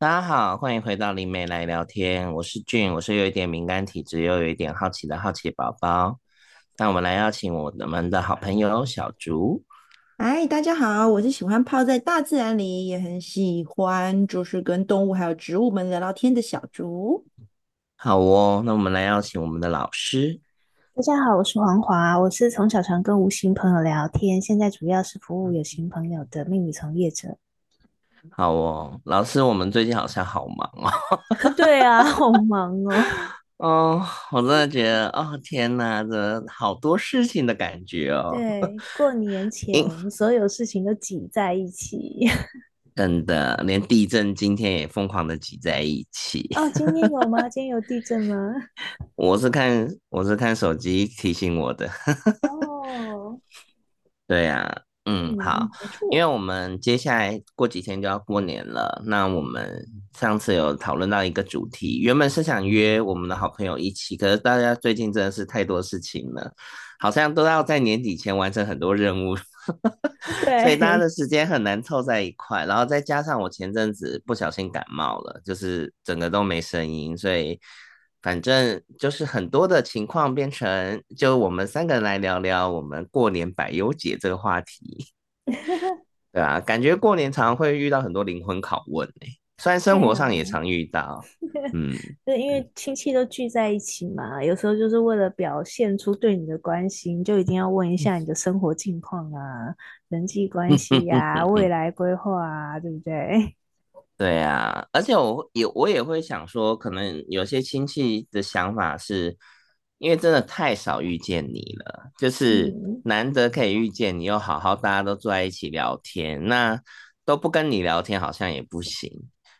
大家好，欢迎回到灵媒来聊天。我是俊，我是有一点敏感体质又有一点好奇的好奇宝宝。那我们来邀请我们的好朋友小竹。嗨，大家好，我是喜欢泡在大自然里，也很喜欢就是跟动物还有植物们聊聊天的小竹。好哦，那我们来邀请我们的老师。大家好，我是黄华，我是从小常跟无形朋友聊天，现在主要是服务有形朋友的命理从业者。好哦，老师，我们最近好像好忙哦。对啊，好忙哦。哦，我真的觉得，哦天哪，这好多事情的感觉哦。对，过年前所有事情都挤在一起。真的，连地震今天也疯狂的挤在一起。哦，今天有吗？今天有地震吗？我是看，我是看手机提醒我的。哦，对呀、啊。嗯，好，因为我们接下来过几天就要过年了。那我们上次有讨论到一个主题，原本是想约我们的好朋友一起，可是大家最近真的是太多事情了，好像都要在年底前完成很多任务，对，所以大家的时间很难凑在一块。然后再加上我前阵子不小心感冒了，就是整个都没声音，所以。反正就是很多的情况变成，就我们三个人来聊聊我们过年百忧解这个话题，对啊，感觉过年常常会遇到很多灵魂拷问呢，虽然生活上也。常遇到，嗯，对因为亲戚都聚在一起嘛，有时候就是为了表现出对你的关心，就一定要问一下。你的生活近况啊、人际关系呀、啊、未来规划啊，对不对？对啊，而且我也我也会想说，可能有些亲戚的想法是，因为真的太少遇见你了，就是难得可以遇见你，又好好大家都坐在一起聊天，那都不跟你聊天好像也不行，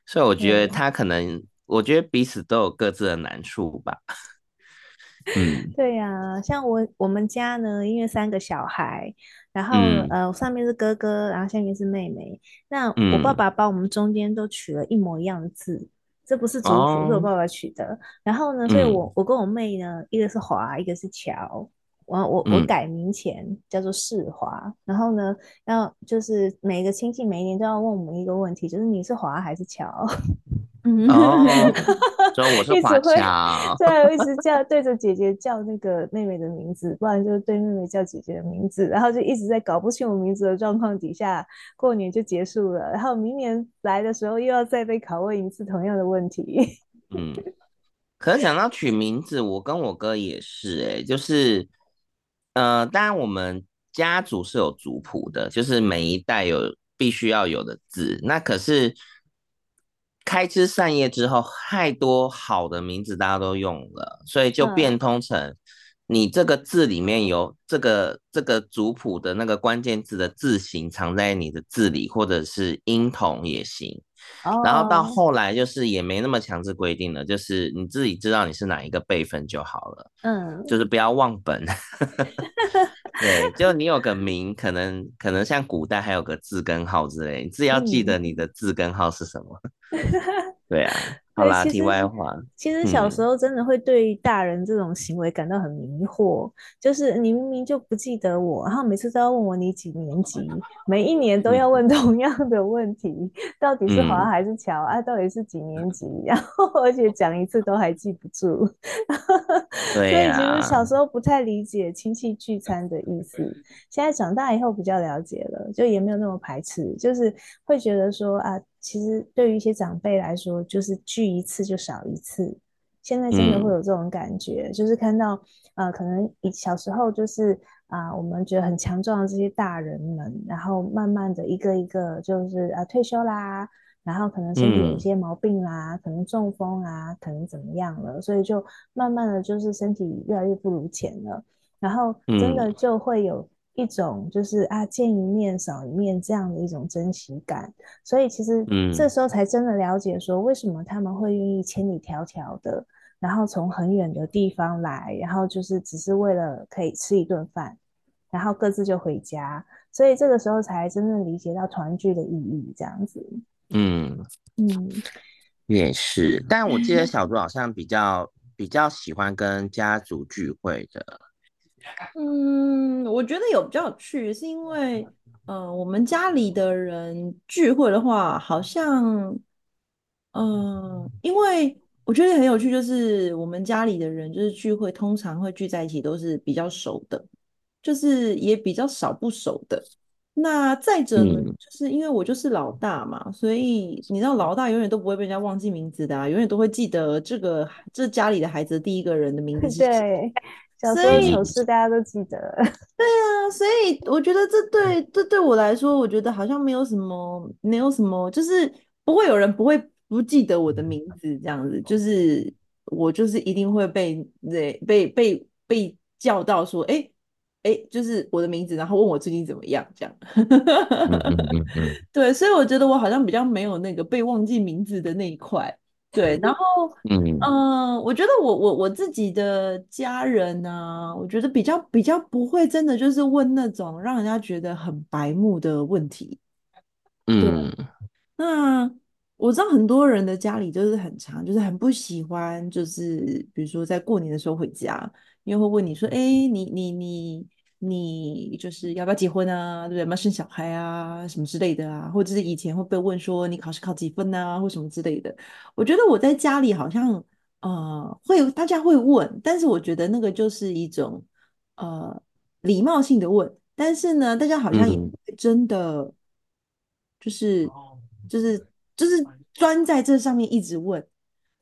所以我觉得他可能，我觉得彼此都有各自的难处吧。嗯，对呀、啊，像我我们家呢，因为三个小孩。然后、嗯、呃，上面是哥哥，然后下面是妹妹。那我爸爸把我们中间都取了一模一样的字，嗯、这不是族谱，是我爸爸取的。然后呢，所以我我跟我妹呢，一个是华，一个是乔。我我我改名前叫做世华。然后呢，要就是每个亲戚每一年都要问我们一个问题，就是你是华还是乔？嗯，哦，所以我是华侨，对，我一直叫对着姐姐叫那个妹妹的名字，不然就是对妹妹叫姐姐的名字，然后就一直在搞不清我名字的状况底下，过年就结束了，然后明年来的时候又要再被拷问一次同样的问题。嗯，可是讲到取名字，我跟我哥也是、欸，哎，就是，呃，当然我们家族是有族谱的，就是每一代有必须要有的字，那可是。开枝散叶之后，太多好的名字大家都用了，所以就变通成你这个字里面有这个这个族谱的那个关键字的字形藏在你的字里，或者是音同也行。然后到后来就是也没那么强制规定了，就是你自己知道你是哪一个辈分就好了。嗯，就是不要忘本。对，就你有个 名，可能可能像古代还有个字根号之类，你自己要记得你的字根号是什么。嗯、对啊。好啦，题外话，其实小时候真的会对大人这种行为感到很迷惑，嗯、就是你明明就不记得我，然后每次都要问我你几年级，每一年都要问同样的问题，嗯、到底是华还是乔、嗯、啊？到底是几年级？然后而且讲一次都还记不住，对啊、所以其实小时候不太理解亲戚聚餐的意思，现在长大以后比较了解了，就也没有那么排斥，就是会觉得说啊。其实对于一些长辈来说，就是聚一次就少一次。现在真的会有这种感觉，嗯、就是看到，呃，可能以小时候就是啊、呃，我们觉得很强壮的这些大人们，然后慢慢的一个一个就是啊退休啦，然后可能身体有一些毛病啦，嗯、可能中风啊，可能怎么样了，所以就慢慢的就是身体越来越不如前了，然后真的就会有。一种就是啊，见一面少一面这样的一种珍惜感，所以其实这时候才真的了解说，为什么他们会愿意千里迢迢的，然后从很远的地方来，然后就是只是为了可以吃一顿饭，然后各自就回家，所以这个时候才真正理解到团聚的意义，这样子。嗯嗯，也是，但我记得小猪好像比较比较喜欢跟家族聚会的。嗯，我觉得有比较有趣，是因为呃，我们家里的人聚会的话，好像嗯，因为我觉得很有趣，就是我们家里的人就是聚会，通常会聚在一起，都是比较熟的，就是也比较少不熟的。那再者呢，嗯、就是因为我就是老大嘛，所以你知道老大永远都不会被人家忘记名字的啊，永远都会记得这个这家里的孩子的第一个人的名字是谁。对，小时候丑事大家都记得。对啊，所以我觉得这对这对我来说，我觉得好像没有什么，没有什么，就是不会有人不会。不记得我的名字，这样子就是我就是一定会被对被被被叫到说，哎、欸、哎、欸，就是我的名字，然后问我最近怎么样，这样。对，所以我觉得我好像比较没有那个被忘记名字的那一块。对，然后嗯、呃，我觉得我我我自己的家人呢、啊，我觉得比较比较不会真的就是问那种让人家觉得很白目的问题。嗯，那。我知道很多人的家里就是很长，就是很不喜欢，就是比如说在过年的时候回家，因为会问你说，哎，你你你你就是要不要结婚啊？对不对？要不要生小孩啊？什么之类的啊？或者是以前会被问说你考试考几分啊？或什么之类的。我觉得我在家里好像呃会大家会问，但是我觉得那个就是一种呃礼貌性的问，但是呢，大家好像也真的就是、嗯、就是。就是专在这上面一直问，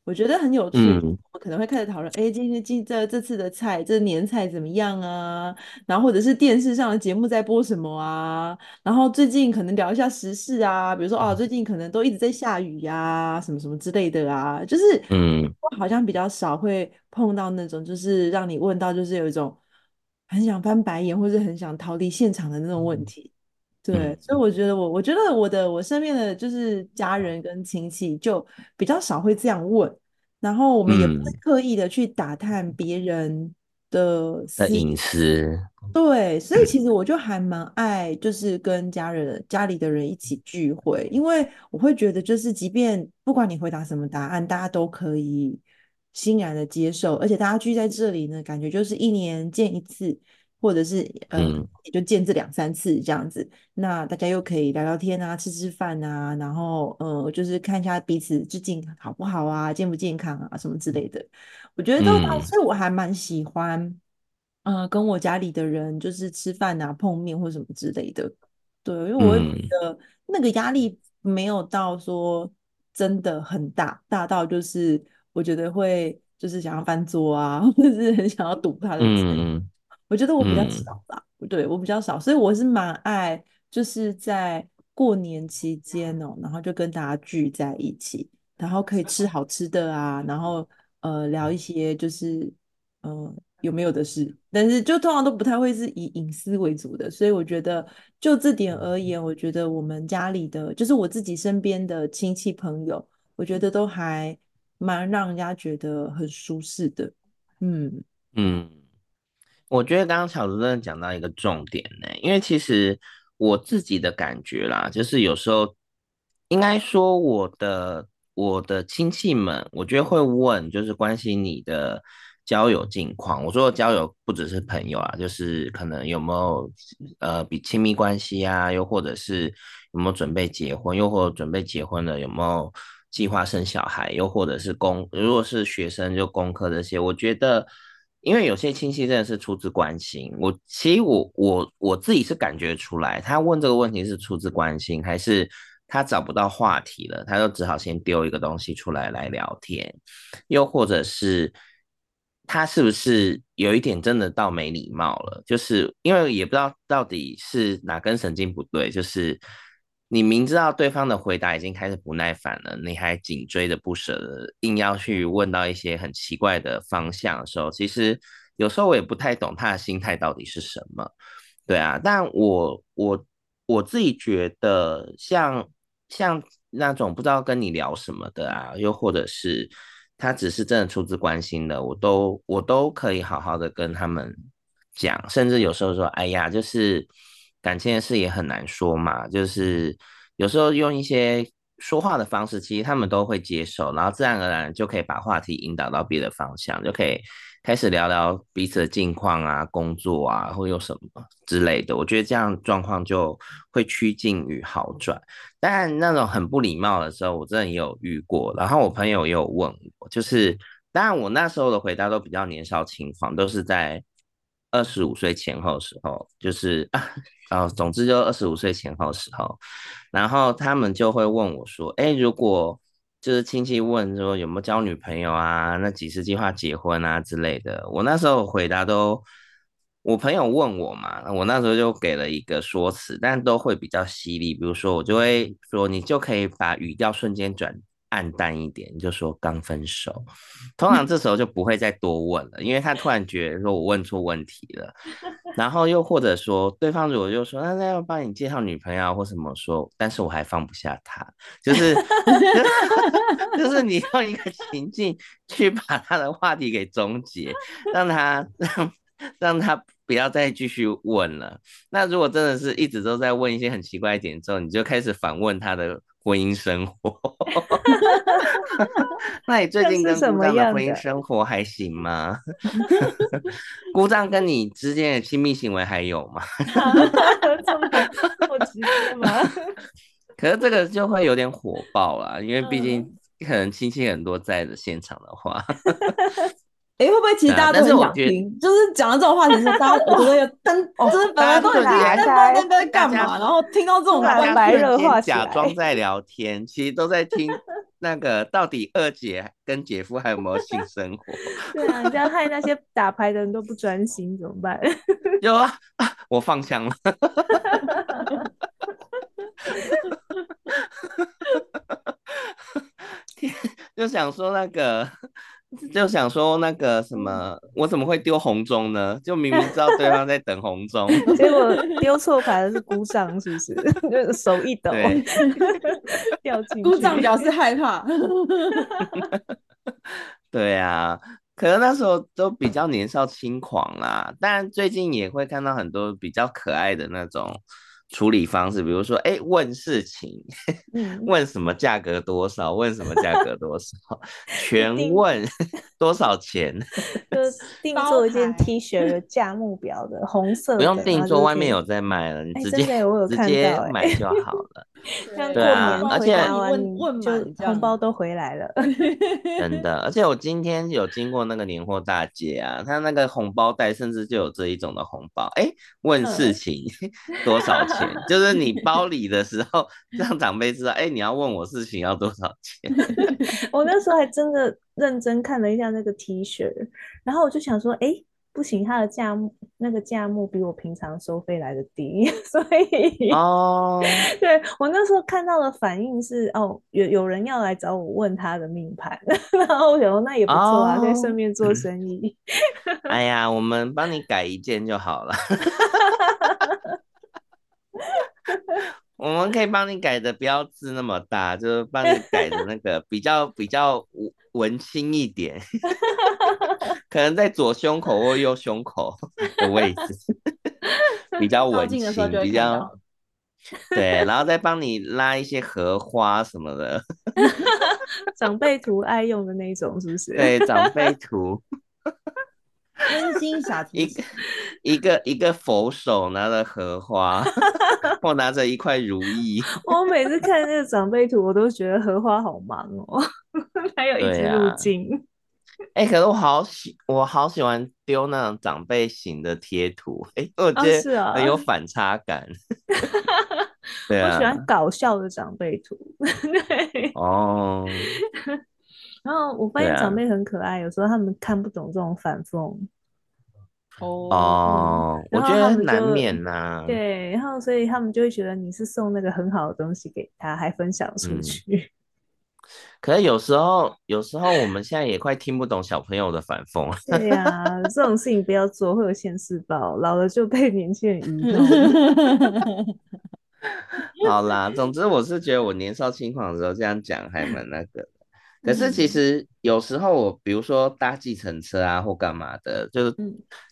我觉得很有趣。嗯、我可能会开始讨论，哎、欸，今天今这这次的菜，这年菜怎么样啊？然后或者是电视上的节目在播什么啊？然后最近可能聊一下时事啊，比如说哦，最近可能都一直在下雨呀、啊，什么什么之类的啊。就是嗯，我好像比较少会碰到那种，就是让你问到，就是有一种很想翻白眼，或者很想逃离现场的那种问题。对，所以我觉得我，我觉得我的我身边的就是家人跟亲戚就比较少会这样问，然后我们也不会刻意的去打探别人的隐私。对，所以其实我就还蛮爱，就是跟家人家里的人一起聚会，因为我会觉得，就是即便不管你回答什么答案，大家都可以欣然的接受，而且大家聚在这里呢，感觉就是一年见一次。或者是呃，也就见这两三次这样子，嗯，那大家又可以聊聊天啊，吃吃饭啊，然后呃，就是看一下彼此最近好不好啊，健不健康啊，什么之类的。我觉得都，嗯，所以我还蛮喜欢，呃，跟我家里的人就是吃饭啊、碰面或什么之类的。对，因为我会觉得那个压力没有到说真的很大，大到就是我觉得会就是想要翻桌啊，或者是很想要堵他的嘴。嗯我觉得我比较少吧，嗯、对，我比较少，所以我是蛮爱，就是在过年期间哦，然后就跟大家聚在一起，然后可以吃好吃的啊，然后呃聊一些就是呃有没有的事，但是就通常都不太会是以隐私为主的，所以我觉得就这点而言，我觉得我们家里的就是我自己身边的亲戚朋友，我觉得都还蛮让人家觉得很舒适的，嗯。嗯。我觉得刚刚巧竹真的讲到一个重点呢，因为其实我自己的感觉啦，就是有时候应该说我的我的亲戚们，我觉得会问，就是关心你的交友近况。我说交友不只是朋友啊，就是可能有没有呃比亲密关系啊，又或者是有没有准备结婚，又或者准备结婚了有没有计划生小孩，又或者是工，如果是学生就工科这些，我觉得。因为有些亲戚真的是出自关心，我其实我我我自己是感觉出来，他问这个问题是出自关心，还是他找不到话题了，他就只好先丢一个东西出来来聊天，又或者是他是不是有一点真的到没礼貌了？就是因为也不知道到底是哪根神经不对，就是。你明知道对方的回答已经开始不耐烦了，你还紧追着不舍的，硬要去问到一些很奇怪的方向的时候，其实有时候我也不太懂他的心态到底是什么。对啊，但我我我自己觉得像，像像那种不知道跟你聊什么的啊，又或者是他只是真的出自关心的，我都我都可以好好的跟他们讲，甚至有时候说，哎呀，就是。感情的事也很难说嘛，就是有时候用一些说话的方式，其实他们都会接受，然后自然而然就可以把话题引导到别的方向，就可以开始聊聊彼此的近况啊、工作啊，或有什么之类的。我觉得这样状况就会趋近于好转。但那种很不礼貌的时候，我真的也有遇过。然后我朋友也有问我，就是当然我那时候的回答都比较年少轻狂，都是在二十五岁前后时候，就是啊，哦总之就二十五岁前后时候，然后他们就会问我说：“哎，如果……”就是亲戚问说有没有交女朋友啊，那几时计划结婚啊之类的。我那时候回答都，我朋友问我嘛，我那时候就给了一个说辞，但都会比较犀利。比如说我就会说，你就可以把语调瞬间转。暗淡一点，你就说刚分手，通常这时候就不会再多问了，因为他突然觉得说我问错问题了，然后又或者说对方如果就说那那要帮你介绍女朋友或什么说，但是我还放不下他，就是 就是你用一个情境去把他的话题给终结，让他让让他不要再继续问了。那如果真的是一直都在问一些很奇怪一点之后，你就开始反问他的。婚姻生活，那你最近跟姑丈的婚姻生活还行吗？姑丈跟你之间的亲密行为还有吗？这么直接吗？可是这个就会有点火爆啦，因为毕竟可能亲戚很多在的现场的话。哎，会不会其实大家都很想听？就是讲到这种话题，是大家耳朵有灯，就是本来都很在在在干嘛，然后听到这种白热话，假装在聊天，其实都在听 那个到底二姐跟姐夫还有没有性生活？对啊，你这样害那些打牌的人都不专心怎么办？有啊，我放枪了。就想说那个。就想说那个什么，我怎么会丢红中呢？就明明知道对方在 等红中，结果丢错牌的是姑丈，是不是？就手一抖，掉进去。姑丈表示害怕。对啊，可能那时候都比较年少轻狂啦，但最近也会看到很多比较可爱的那种。处理方式，比如说，哎，问事情，嗯、问什么价格多少，问什么价格多少，全问多少钱，就定做一件 T 恤的价目表的红色的，不用定做，外面有在卖了，你直接直接买就好了。对啊，而且问问就红包都回来了，真的。而且我今天有经过那个年货大街啊，他那个红包袋甚至就有这一种的红包，哎，问事情多少钱，就是你包礼的时候，让长辈知道，哎，你要问我事情要多少钱。我那时候还真的认真看了一下那个 T 恤，然后我就想说，哎。不行，他的价目那个价目比我平常收费来的低，所以哦，对我那时候看到的反应是哦，有有人要来找我问他的命盘，然后我想说那也不错啊，可以顺便做生意。哎呀，我们帮你改一件就好了。我们可以帮你改的标志那么大，就是帮你改的那个比较 比较文青一点。可能在左胸口或右胸口的位置，比较文青，比较对，然后再帮你拉一些荷花什么的，长辈图爱用的那种，是不是？对，长辈图，温馨小提一个一个一个佛手拿着荷花，我拿着一块如意。我每次看这个长辈图，我都觉得荷花好忙哦，还有一支路径。哎、欸，可是我好喜，我好喜欢丢那种长辈型的贴图，哎、欸，我觉得很有反差感。哦、对啊，我喜欢搞笑的长辈图。对哦。然后我发现长辈很可爱，啊、有时候他们看不懂这种反讽。哦。哦，我觉得难免呐、啊。对，然后所以他们就会觉得你是送那个很好的东西给他，还分享出去。嗯可是有时候，有时候我们现在也快听不懂小朋友的反讽。对呀、啊，这种事情不要做，会有现世报，老了就被年轻人愚弄。好啦，总之我是觉得我年少轻狂的时候这样讲还蛮那个的。可是其实有时候我比如说搭计程车啊或干嘛的，就是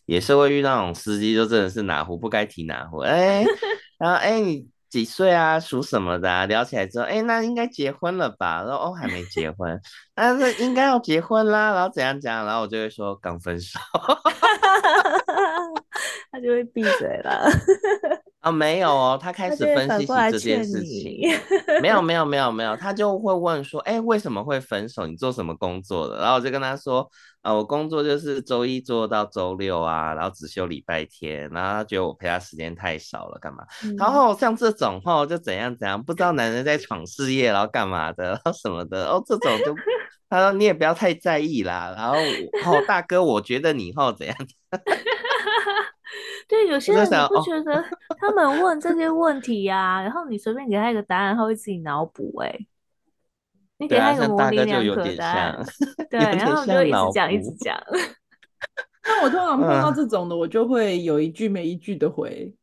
也是会遇到那种司机，就真的是哪壶不该提哪壶。哎、欸，然后哎、欸、你。几岁啊？属什么的啊？聊起来之后，哎，那应该结婚了吧？然后哦，还没结婚，但是应该要结婚啦。然后怎样怎样？然后我就会说刚分手，他就会闭嘴了。啊、哦，没有哦，他开始分析起这件事情。没有，没有，没有，没有，他就会问说，哎，为什么会分手？你做什么工作的？然后我就跟他说，啊、呃，我工作就是周一做到周六啊，然后只休礼拜天。然后他觉得我陪他时间太少了，干嘛？嗯、然后像这种话就怎样怎样，不知道男人在闯事业，然后干嘛的，然后什么的，哦，这种就 他说你也不要太在意啦。然后哦，大哥，我觉得你以后怎样？对，有些人你不觉得 他们问这些问题呀、啊，然后你随便给他一个答案，他会自己脑补哎。你给他一个模棱两可的答案，对，然后就一直讲一直讲。那我通常碰到这种的，我就会有一句没一句的回。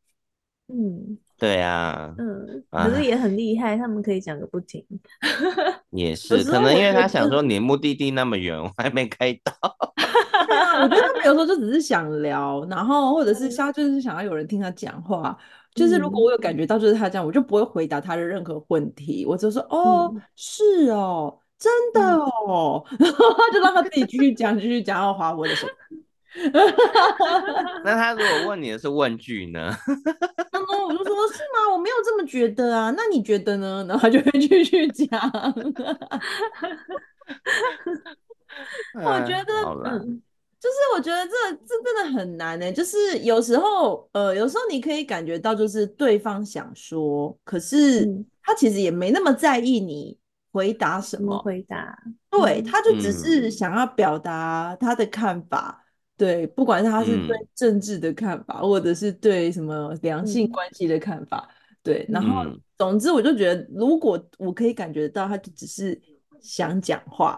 嗯，对啊，嗯，可是也很厉害，他们可以讲个不停。也是，可能因为他想说你目的地那么远，我还没开到。我觉得他们有时候就只是想聊，然后或者是他就是想要有人听他讲话。就是如果我有感觉到就是他这样，我就不会回答他的任何问题，我就说哦，嗯、是哦，真的哦，然后他就让他自己继续讲，继续讲，然后划我的手。那他如果问你的是问句呢？然后我就说是吗？我没有这么觉得啊，那你觉得呢？然后他就会继续讲。我觉得，嗯。就是我觉得这这真的很难呢、欸，就是有时候，呃，有时候你可以感觉到，就是对方想说，可是他其实也没那么在意你回答什么。回答，对，他就只是想要表达他的看法，嗯、对，不管他是对政治的看法，嗯、或者是对什么两性关系的看法，嗯、对，然后总之我就觉得，如果我可以感觉到，他就只是想讲话，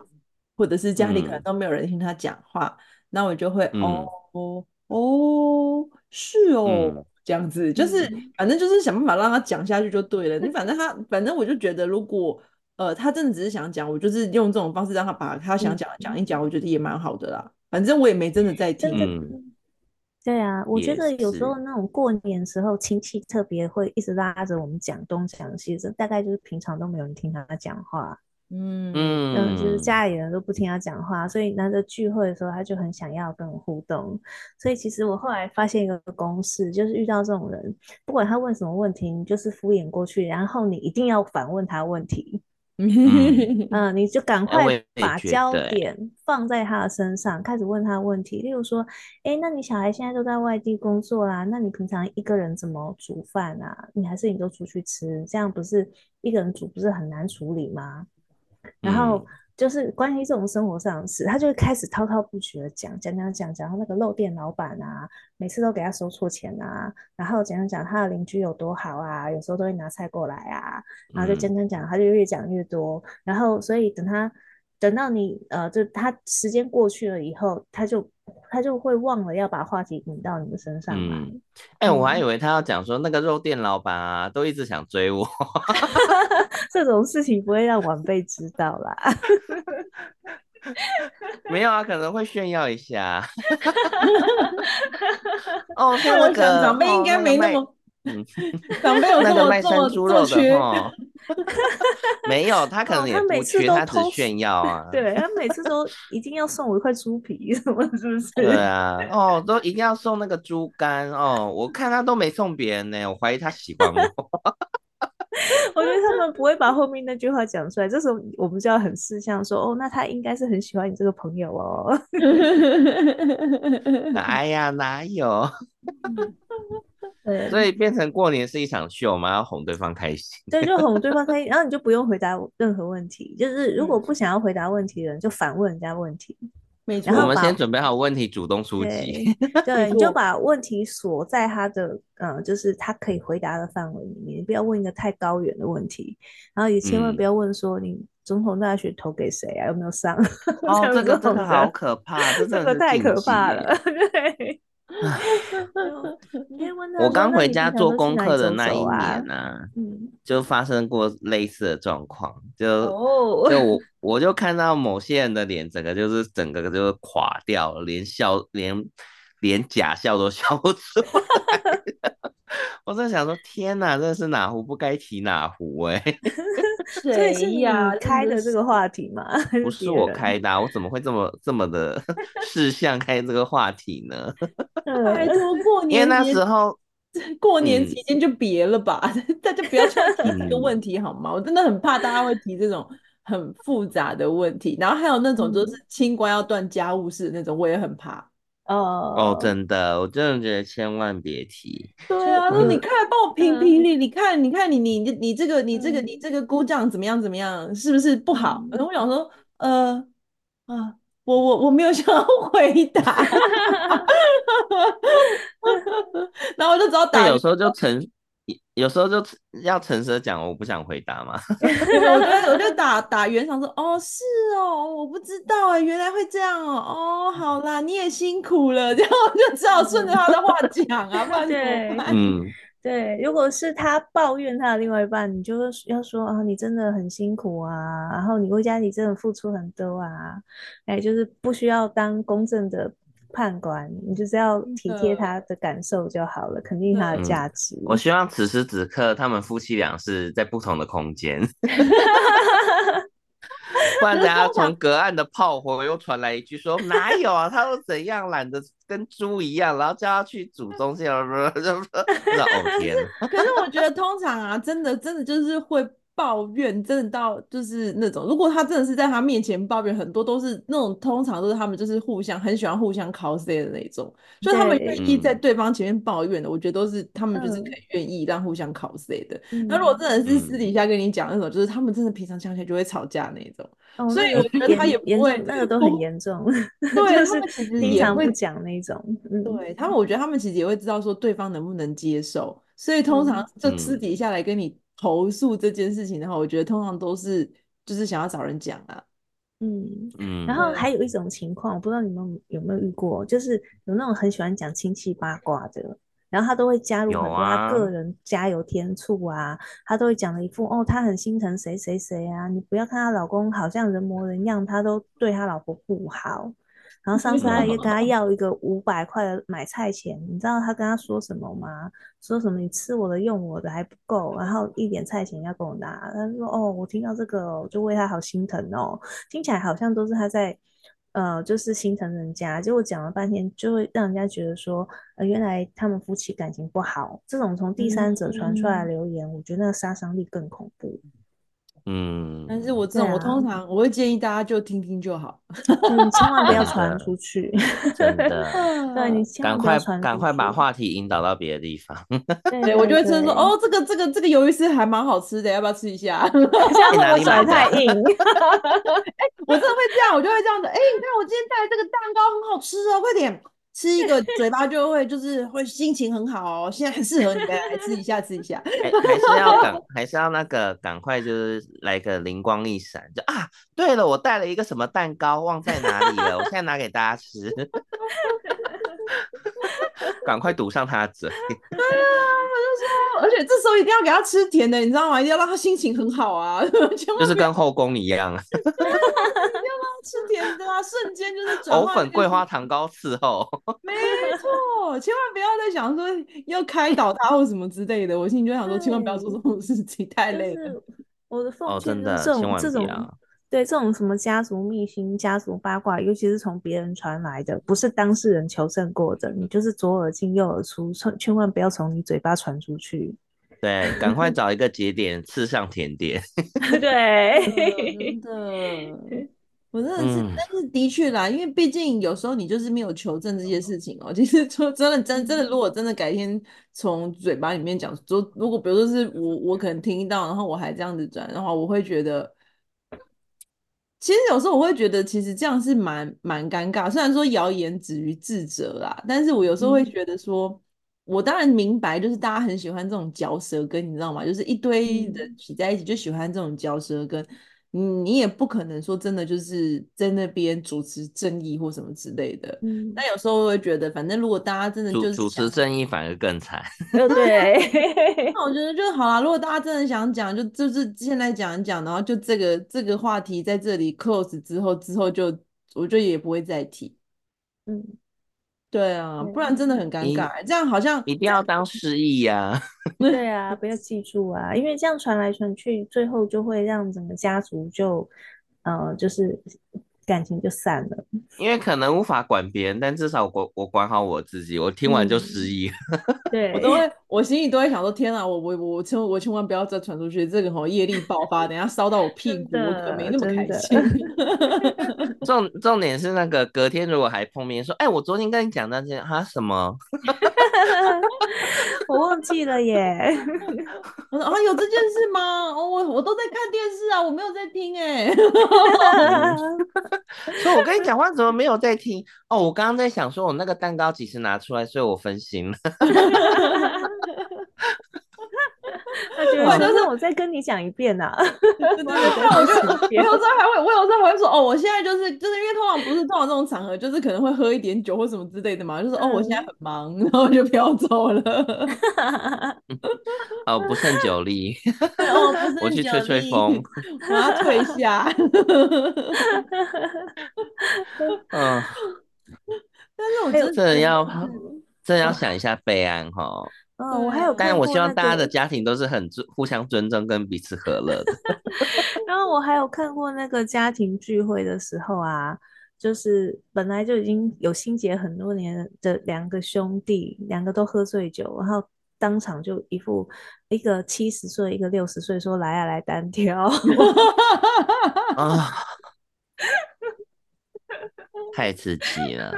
或者是家里可能都没有人听他讲话。嗯那我就会、嗯、哦哦哦，是哦，嗯、这样子就是反正就是想办法让他讲下去就对了。你反正他反正我就觉得，如果呃他真的只是想讲，我就是用这种方式让他把他想讲的讲一讲，我觉得也蛮好的啦。反正我也没真的在听。嗯、对啊，我觉得有时候那种过年时候亲戚特别会一直拉着我们讲东讲西，这大概就是平常都没有人听他讲话。嗯嗯，就是家里人都不听他讲话，所以难得聚会的时候，他就很想要跟我互动。所以其实我后来发现一个公式，就是遇到这种人，不管他问什么问题，你就是敷衍过去，然后你一定要反问他问题。嗯，嗯，你就赶快把焦点放在他的身上，开始问他问题。例如说，哎，那你小孩现在都在外地工作啦，那你平常一个人怎么煮饭啊？你还是你都出去吃？这样不是一个人煮，不是很难处理吗？然后就是关于这种生活上的事，他就会开始滔滔不绝的讲讲讲讲讲，然后那个肉店老板啊，每次都给他收错钱啊，然后讲讲讲他的邻居有多好啊，有时候都会拿菜过来啊，然后就讲讲讲，他就越讲越多，然后所以等他等到你呃，就他时间过去了以后，他就。他就会忘了要把话题引到你的身上来。哎、嗯欸，我还以为他要讲说那个肉店老板啊，都一直想追我。这种事情不会让晚辈知道啦。没有啊，可能会炫耀一下。哦，像那个长辈应该没那么。嗯，长辈有那个卖山猪肉的哈，没有，他可能也不缺，他只炫耀 啊。对，他每次都一定要送我一块猪皮什么，是不是？对啊，哦，都一定要送那个猪肝哦。我看他都没送别人呢，我怀疑他喜欢我。我觉得他们不会把后面那句话讲出来，这时候我们就要很识相说，哦，那他应该是很喜欢你这个朋友哦。哎呀，哪有？对，所以变成过年是一场秀嘛，要哄对方开心。对，就哄对方开心，然后你就不用回答任何问题。就是如果不想要回答问题的人，就反问人家问题。没错，我们先准备好问题，主动出击。对，你就 把问题锁在他的嗯，就是他可以回答的范围里面，不要问一个太高远的问题。然后也千万不要问说你总统大学投给谁啊，有没有上？哦，这个真的好可怕，这个太可怕了。对。我刚回家做功课的那一年？呢、啊，就发生过类似的状况，就就我我就看到某些人的脸，整个就是整个就是垮掉了，连笑连连假笑都笑不出来。我在想说，天哪，这是哪壶不该提哪壶哎 欸。谁呀？开的这个话题吗？不是我开的、啊，我怎么会这么这么的识相开这个话题呢？拜托过年，因为那时候过年期间就别了吧，嗯、大家不要去提这个问题好吗？我真的很怕大家会提这种很复杂的问题，然后还有那种就是清官要断家务事的那种，我也很怕。哦哦，真的，我真的觉得千万别提。对啊，那你看，帮我评评理，你看，你看你你你你这个你这个你这个姑丈怎么样怎么样，是不是不好？然后我想说，呃啊，我我我没有想要回答 然后我就只好打。有时候就成。有时候就要诚实的讲，我不想回答嘛。我觉得我就打打圆场说，哦，是哦，我不知道哎，原来会这样哦。哦，好啦，你也辛苦了，然后就只好顺着他的话讲啊，不然怎么办？嗯，对。如果是他抱怨他的另外一半，你就要说啊，你真的很辛苦啊，然后你为家里真的付出很多啊，哎，就是不需要当公正的。判官，你就是要体贴他的感受就好了，肯定他的价值。我希望此时此刻他们夫妻俩是在不同的空间，不然等下从隔岸的炮火又传来一句说哪有啊，他都怎样懒得跟猪一样，然后叫他去煮东西，就说哦天。可是我觉得通常啊，真的真的就是会。抱怨真的到就是那种，如果他真的是在他面前抱怨，很多都是那种，通常都是他们就是互相很喜欢互相 cos 的那种，所以他们愿意在对。方前面抱怨的，我觉得都是他们就是可以愿意让互相 cos 的。那、嗯、如果真的是私底下跟你讲那种，就是他们真的平常相处就会吵架那种，哦、所以我觉得他也不会那个都很严重，对，他们其实也会讲那种，嗯、对他们，我觉得他们其实也会知道说对方能不能接受，所以通常就私底下来跟你。投诉这件事情的话，我觉得通常都是就是想要找人讲啊，嗯嗯，然后还有一种情况，我不知道你们有没有遇过，就是有那种很喜欢讲亲戚八卦的，然后他都会加入很多他个人加油添醋啊，啊他都会讲了一副哦，他很心疼谁谁谁啊，你不要看他老公好像人模人样，他都对他老婆不好。然后上次他也跟他要一个五百块的买菜钱，你知道他跟他说什么吗？说什么你吃我的用我的还不够，然后一点菜钱要跟我拿。他说哦，我听到这个就为他好心疼哦，听起来好像都是他在呃就是心疼人家，结果讲了半天就会让人家觉得说呃原来他们夫妻感情不好。这种从第三者传出来的留言，嗯、我觉得那个杀伤力更恐怖。嗯，但是我这种，我通常我会建议大家就听听就好，你千万不要传出去，真的，对你赶快赶快把话题引导到别的地方。对，我就会真的说，哦，这个这个这个鱿鱼丝还蛮好吃的，要不要吃一下？这样会不会太硬？哎，我真的会这样，我就会这样子。哎，你看我今天带来这个蛋糕很好吃哦，快点。吃一个嘴巴就会就是会心情很好哦，现在很适合你来，来吃一下吃一下，还还是要赶 还是要那个赶快就是来个灵光一闪，就啊对了，我带了一个什么蛋糕忘在哪里了，我现在拿给大家吃，赶快堵上他的嘴。对啊，我就说，而且这时候一定要给他吃甜的，你知道吗？一定要让他心情很好啊，就是跟后宫一样。吃甜的啊，瞬间就是转藕粉桂花糖糕伺候。没错，千万不要再想说要开导他或什么之类的。我心里就想说，千万不要做这种事情，太累了。我的奉劝就是这种这种，对这种什么家族秘辛、家族八卦，尤其是从别人传来的，不是当事人求证过的，你就是左耳进右耳出，千万不要从你嘴巴传出去。对，赶快找一个节点刺上甜点。对，真的。我真的是，嗯、但是的确啦，因为毕竟有时候你就是没有求证这些事情哦、喔。其实说真的，真真的，如果真的改天从嘴巴里面讲，说如果比如说是我，我可能听到，然后我还这样子转的话，我会觉得，其实有时候我会觉得，其实这样是蛮蛮尴尬。虽然说谣言止于智者啦，但是我有时候会觉得说，嗯、我当然明白，就是大家很喜欢这种嚼舌根，你知道吗？就是一堆人挤在一起就喜欢这种嚼舌根。你也不可能说真的就是在那边主持正义或什么之类的，嗯，但有时候我会觉得，反正如果大家真的就是主持正义，反而更惨。对，那我觉得就好啦。如果大家真的想讲，就就是现在讲一讲，然后就这个这个话题在这里 close 之后，之后就我觉得也不会再提。嗯。对啊，不然真的很尴尬。这样好像一定要当失忆呀。对啊，不要记住啊，因为这样传来传去，最后就会让整个家族就，呃，就是。感情就散了，因为可能无法管别人，但至少我我管好我自己。我听完就失忆，嗯、对我都会，我心里都会想说：天啊，我我我千我千万不要再传出去，这个好业力爆发，等下烧到我屁股，我可没那么开心。重重点是那个隔天如果还碰面，说：哎，我昨天跟你讲那件哈什么？我忘记了耶。啊，有这件事吗？我我都在看电视啊，我没有在听哎。所以我跟你讲话怎么没有在听？哦，我刚刚在想说，我那个蛋糕几时拿出来，所以我分心了。他觉得就是我再跟你讲一遍呐、啊，对对对，我就我有时候还会，我有时候还会说，哦，我现在就是就是因为通常不是通常这种场合，就是可能会喝一点酒或什么之类的嘛，就是哦，我现在很忙，然后我就飘走了。哦，不胜酒力，哦，不 胜酒力，我去吹吹风，我要退下。嗯，但是我真的要真的要想一下备案哈。嗯，我还有、那个，但我希望大家的家庭都是很尊、互相尊重跟彼此和乐的。然后我还有看过那个家庭聚会的时候啊，就是本来就已经有心结很多年的两个兄弟，两个都喝醉酒，然后当场就一副一个七十岁，一个六十岁，说来啊来单挑。啊太刺激了！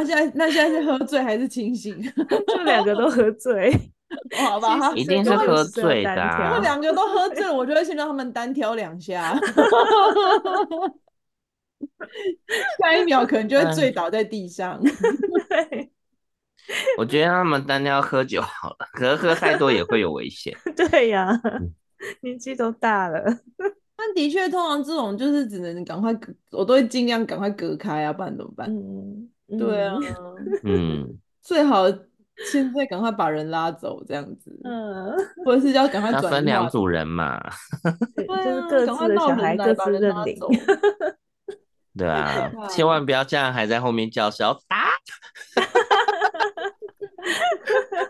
他、啊、现在那现在是喝醉还是清醒？就两个都喝醉，好吧，一定是喝醉的、啊。如果两个都喝醉了，我就会先让他们单挑两下，下一秒可能就会醉倒在地上。对，我觉得他们单挑喝酒好了，可是喝太多也会有危险。对呀、啊，年纪都大了。但的确，通常这种就是只能赶快，我都会尽量赶快隔开啊，不然怎么办？嗯，对啊，嗯，最好现在赶快把人拉走，这样子，嗯，或者是要赶快 转分两组人嘛，对，就是各自的小孩各自认领，对啊，千万不要这样，还在后面叫嚣打，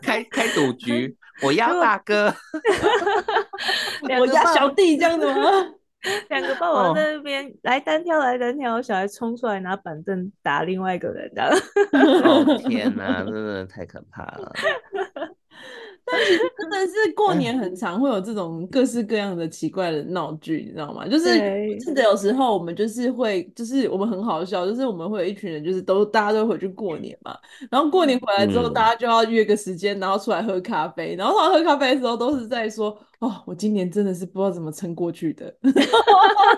开开赌局，我压大哥，我压小弟，这样子吗？两个爸爸在那边、哦、来单挑，来单挑，小孩冲出来拿板凳打另外一个人，这样。哦 天哪，真的太可怕了。真的是过年很常会有这种各式各样的奇怪的闹剧，你知道吗？就是记得有时候我们就是会，就是我们很好笑，就是我们会有一群人，就是都大家都回去过年嘛。然后过年回来之后，大家就要约个时间，然后出来喝咖啡。然后他喝咖啡的时候，都是在说：“哦，我今年真的是不知道怎么撑过去的。”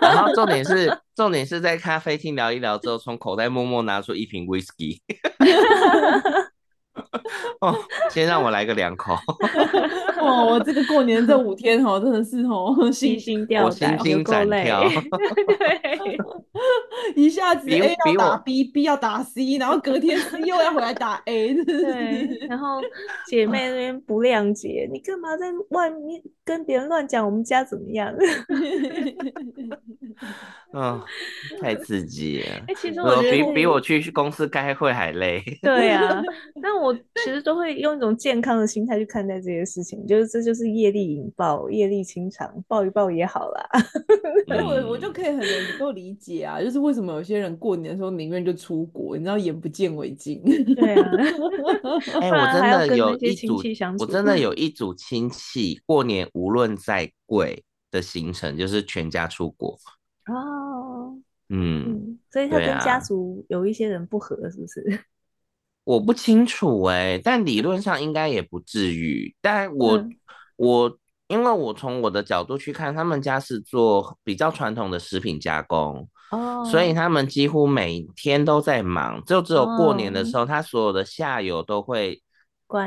然后重点是，重点是在咖啡厅聊一聊之后，从口袋默默拿出一瓶 whisky。哦，先让我来个两口。哦，我这个过年这五天哦，真的是哦，心吊胆，我心惊胆跳。对，一下子 A 要打 B，B 要打 C，然后隔天 C 又要回来打 A。对，然后姐妹那边不谅解，你干嘛在外面跟别人乱讲我们家怎么样？哦，太刺激了！哎、欸，其实我觉得比比我去公司开会还累。对啊，但我其实都会用一种健康的心态去看待这些事情，就是这就是业力引爆，业力清场，抱一抱也好啦。那我我就可以很能够理解啊，就是为什么有些人过年的时候宁愿就出国，你知道眼不见为净。对啊，哎、欸，我真的有一组，我真的有一组亲戚过年无论再贵的行程，就是全家出国。哦，嗯，嗯，所以他跟家族有一些人不合，是不是？啊、我不清楚哎、欸，但理论上应该也不至于。但我、嗯、我因为我从我的角度去看，他们家是做比较传统的食品加工，哦，所以他们几乎每天都在忙，就只有过年的时候，哦、他所有的下游都会。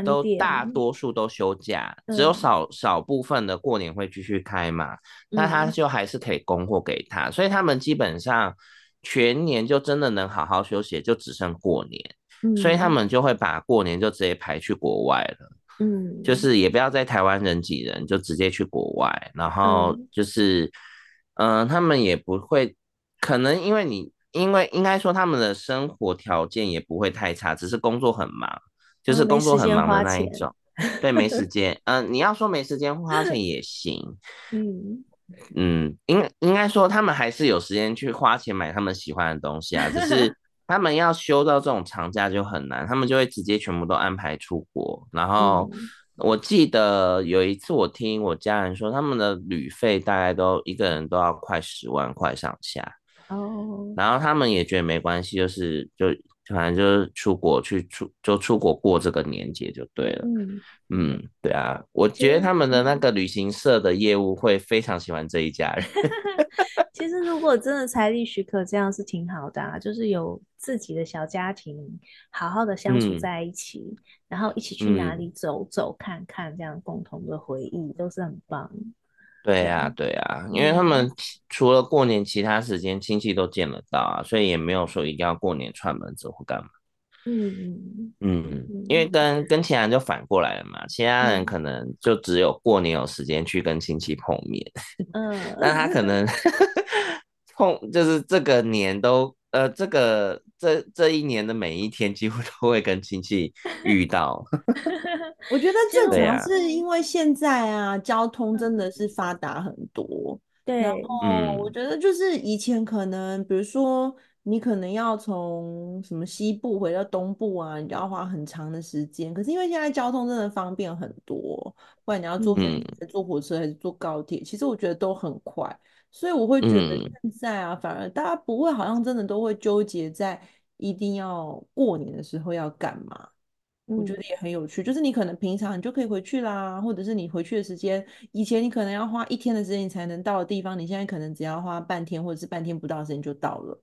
都大。多数都休假，只有少少部分的过年会继续开嘛，那他就还是可以供货给他，所以他们基本上全年就真的能好好休息，就只剩过年，所以他们就会把过年就直接排去国外了，嗯，就是也不要在台湾人挤人，就直接去国外，然后就是，嗯，他们也不会，可能因为你。因为应该说他们的生活条件也不会太差，只是工作很忙，就是工作很忙的那一种。对，没时间。嗯、呃，你要说没时间花钱也行。嗯嗯，应应该说他们还是有时间去花钱买他们喜欢的东西啊，只是 他们要休到这种长假就很难，他们就会直接全部都安排出国。然后我记得有一次我听我家人说，他们的旅费大概都一个人都要快十万块上下。哦，然后他们也觉得没关系，就是就。反正就是出国去出就出国过这个年节就对了。嗯嗯，对啊，我觉得他们的那个旅行社的业务会非常喜欢这一家人。其实如果真的财力许可，这样是挺好的啊，就是有自己的小家庭，好好的相处在一起，嗯、然后一起去哪里走走看看，这样共同的回忆都是很棒。对呀，对呀，因为他们除了过年，其他时间亲戚都见得到啊，所以也没有说一定要过年串门子或干嘛。嗯嗯，因为跟跟其他人就反过来了嘛，其他人可能就只有过年有时间去跟亲戚碰面。嗯，那他可能 碰就是这个年都。呃，这个这这一年的每一天，几乎都会跟亲戚遇到。我觉得这主要是因为现在啊，交通真的是发达很多。对，然后我觉得就是以前可能，比如说你可能要从什么西部回到东部啊，你就要花很长的时间。可是因为现在交通真的方便很多，不管你要坐飞机、坐火车还是坐高铁，其实我觉得都很快。所以我会觉得现在啊，嗯、反而大家不会好像真的都会纠结在一定要过年的时候要干嘛。嗯、我觉得也很有趣，就是你可能平常你就可以回去啦，或者是你回去的时间，以前你可能要花一天的时间你才能到的地方，你现在可能只要花半天或者是半天不到的时间就到了。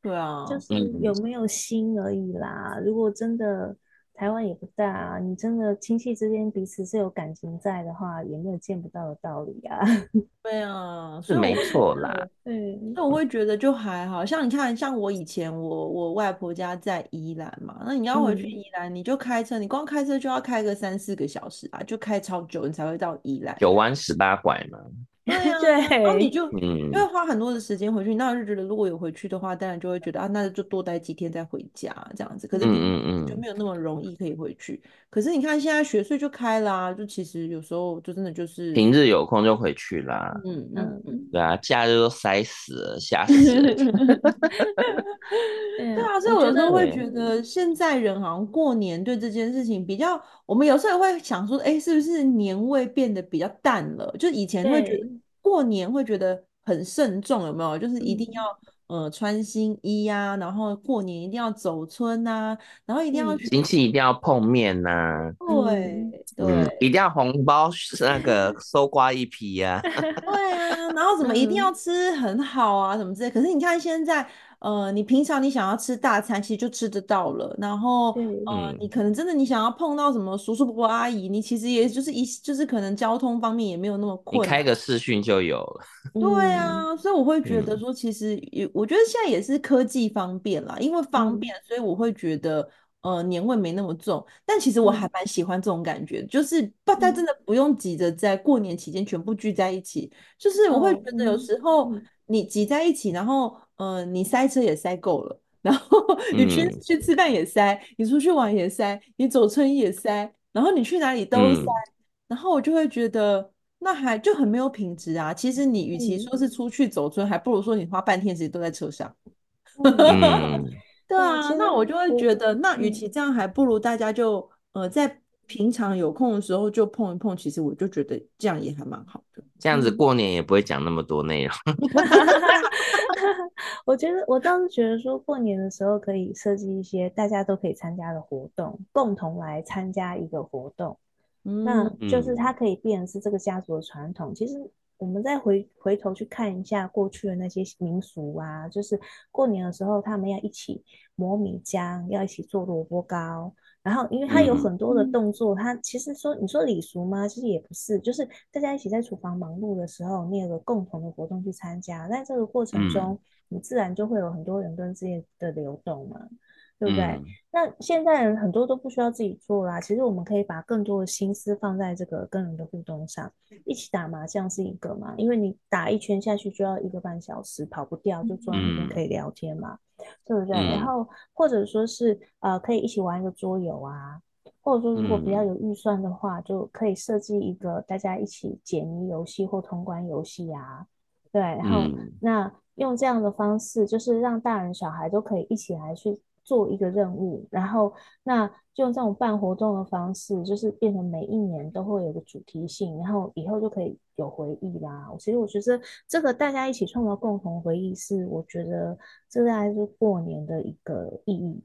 对啊，就是有没有心而已啦。如果真的。台湾也不大啊，你真的亲戚之间彼此是有感情在的话，也没有见不到的道理啊。对啊，是没错啦。对，那我会觉得就还好，像你看，像我以前我我外婆家在宜兰嘛，那你要回去宜兰，你就开车，你光开车就要开个三四个小时啊，就开超久，你才会到宜兰。九弯十八拐嘛。对呀，对，然后你就因为花很多的时间回去，那我就觉得如果有回去的话，当然就会觉得啊，那就多待几天再回家这样子。可是嗯嗯就没有那么容易可以回去。可是你看现在学税就开啦，就其实有时候就真的就是平日有空就回去啦。嗯嗯嗯，对啊，假日都塞死了，吓死了。对啊，所以我有时候会觉得现在人好像过年对这件事情比较，我们有时候也会想说，哎，是不是年味变得比较淡了？就以前会觉得。过年会觉得很慎重，有没有？就是一定要、嗯、呃穿新衣呀、啊，然后过年一定要走村呐、啊，然后一定要亲戚一定要碰面呐、啊，对对、嗯，一定要红包那个 搜刮一批呀、啊，对啊，然后怎么一定要吃很好啊，什么之类。可是你看现在。呃，你平常你想要吃大餐，其实就吃得到了。然后，呃，你可能真的你想要碰到什么叔叔伯伯阿姨，你其实也就是一就是可能交通方面也没有那么困难。你开个视讯就有了。对啊，所以我会觉得说，其实也我觉得现在也是科技方便啦，因为方便，所以我会觉得呃年味没那么重。但其实我还蛮喜欢这种感觉，就是大家真的不用急着在过年期间全部聚在一起，就是我会觉得有时候你挤在一起，然后。嗯、呃，你塞车也塞够了，然后 你去、嗯、去吃饭也塞，你出去玩也塞，你走村也塞，然后你去哪里都塞，嗯、然后我就会觉得那还就很没有品质啊。其实你与其说是出去走村，嗯、还不如说你花半天时间都在车上。嗯、对啊，那我就会觉得，那与其这样，还不如大家就呃在。平常有空的时候就碰一碰，其实我就觉得这样也还蛮好的。这样子过年也不会讲那么多内容。我觉得我倒是觉得说过年的时候可以设计一些大家都可以参加的活动，共同来参加一个活动。嗯、那就是它可以变成是这个家族的传统。其实我们再回回头去看一下过去的那些民俗啊，就是过年的时候他们要一起磨米浆，要一起做萝卜糕。然后，因为他有很多的动作，他、嗯、其实说你说礼俗吗？其实也不是，就是大家一起在厨房忙碌的时候，你有个共同的活动去参加，在这个过程中，嗯、你自然就会有很多人跟之间的流动嘛，对不对？嗯、那现在人很多都不需要自己做啦，其实我们可以把更多的心思放在这个跟人的互动上，一起打麻将是一个嘛，因为你打一圈下去就要一个半小时，跑不掉，就坐在那边可以聊天嘛。嗯对不对？嗯、然后或者说是呃，可以一起玩一个桌游啊，或者说如果比较有预算的话，嗯、就可以设计一个大家一起解谜游戏或通关游戏啊。对，然后、嗯、那用这样的方式，就是让大人小孩都可以一起来去做一个任务，然后那就用这种办活动的方式，就是变成每一年都会有个主题性，然后以后就可以有回忆啦。其实我觉得这个大家一起创造共同回忆，是我觉得这大概是过年的一个意义。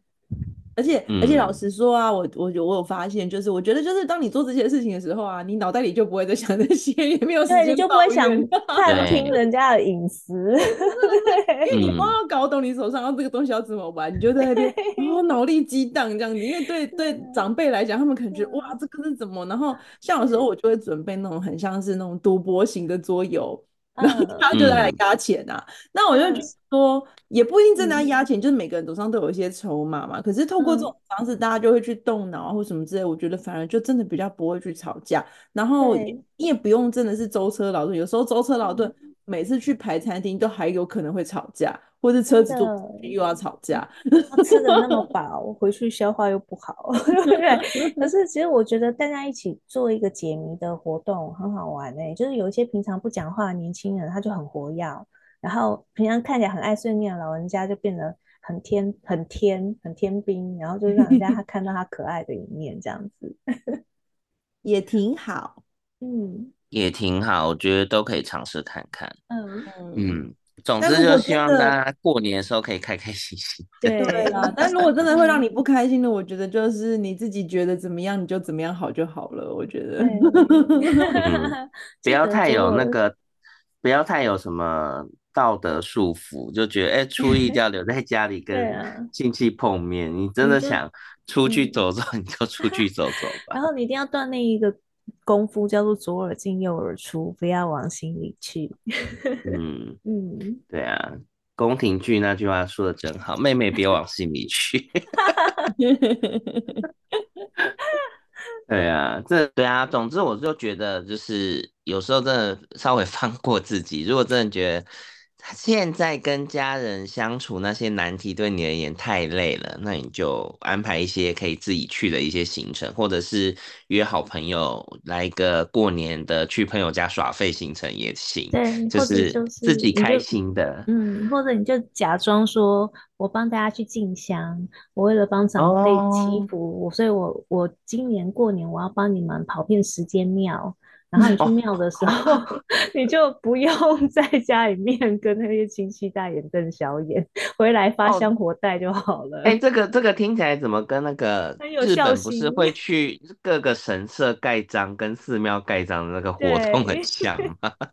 而且而且老实说啊，我我我有发现，就是我觉得就是当你做这些事情的时候啊，你脑袋里就不会再想这些，也没有时间，你就不会想探 听人家的隐私，因为你光要搞懂你手上要这个东西要怎么玩，你就在那边哦脑力激荡这样子。因为对对长辈来讲，他们可能觉得哇这个是怎么？然后像有时候我就会准备那种很像是那种赌博型的桌游。然后他就来压钱啊，嗯、那我就觉得说也不一定真的要压钱，嗯、就是每个人手上都有一些筹码嘛。可是透过这种方式，大家就会去动脑啊或什么之类，我觉得反而就真的比较不会去吵架。然后你也不用真的是舟车劳顿，有时候舟车劳顿。每次去排餐厅都还有可能会吵架，或是车子坐又要吵架，吃的那么饱，回去消化又不好，对 不对？可是其实我觉得大家一起做一个解谜的活动很好玩哎、欸，就是有一些平常不讲话的年轻人他就很活跃，然后平常看起来很爱碎念的老人家就变得很天很天很天兵，然后就让人家他 看到他可爱的一面，这样子 也挺好，嗯。也挺好，我觉得都可以尝试看看。嗯嗯，总之就希望大家过年的时候可以开开心心。对对啊，但如果真的会让你不开心的，我觉得就是你自己觉得怎么样，你就怎么样好就好了。我觉得，嗯、不要太有那个，不要太有什么道德束缚，就觉得哎、欸，初一就要留在家里 跟亲戚碰面。啊、你真的想出去走走，你就出去走走 吧。然后你一定要锻炼一个。功夫叫做左耳进右耳出，不要往心里去。嗯 嗯，对啊，宫廷剧那句话说的真好，妹妹别往心里去。对啊，这对啊，总之我就觉得，就是有时候真的稍微放过自己，如果真的觉得。现在跟家人相处那些难题对你而言太累了，那你就安排一些可以自己去的一些行程，或者是约好朋友来一个过年的去朋友家耍费行程也行。对，就是自己开心的。嗯，或者你就假装说我帮大家去进香，我为了帮长辈祈福，哦、所以我我今年过年我要帮你们跑遍十间庙。然后你去庙的时候，哦、你就不用 在家里面跟那些亲戚大眼瞪小眼，回来发香火袋就好了。哎、哦，这个这个听起来怎么跟那个日本不是会 去各个神社盖章、跟寺庙盖章的那个活动很像吗？对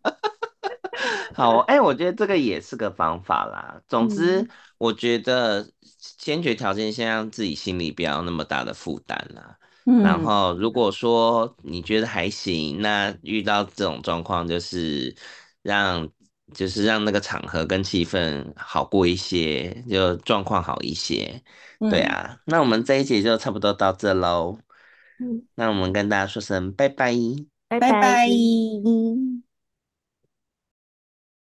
好，哎，我觉得这个也是个方法啦。总之，我觉得先决条件先让自己心里不要那么大的负担啦。然后，如果说你觉得还行，那遇到这种状况，就是让就是让那个场合跟气氛好过一些，就状况好一些。对啊，嗯、那我们这一节就差不多到这喽。嗯，那我们跟大家说声拜拜，拜拜。拜拜。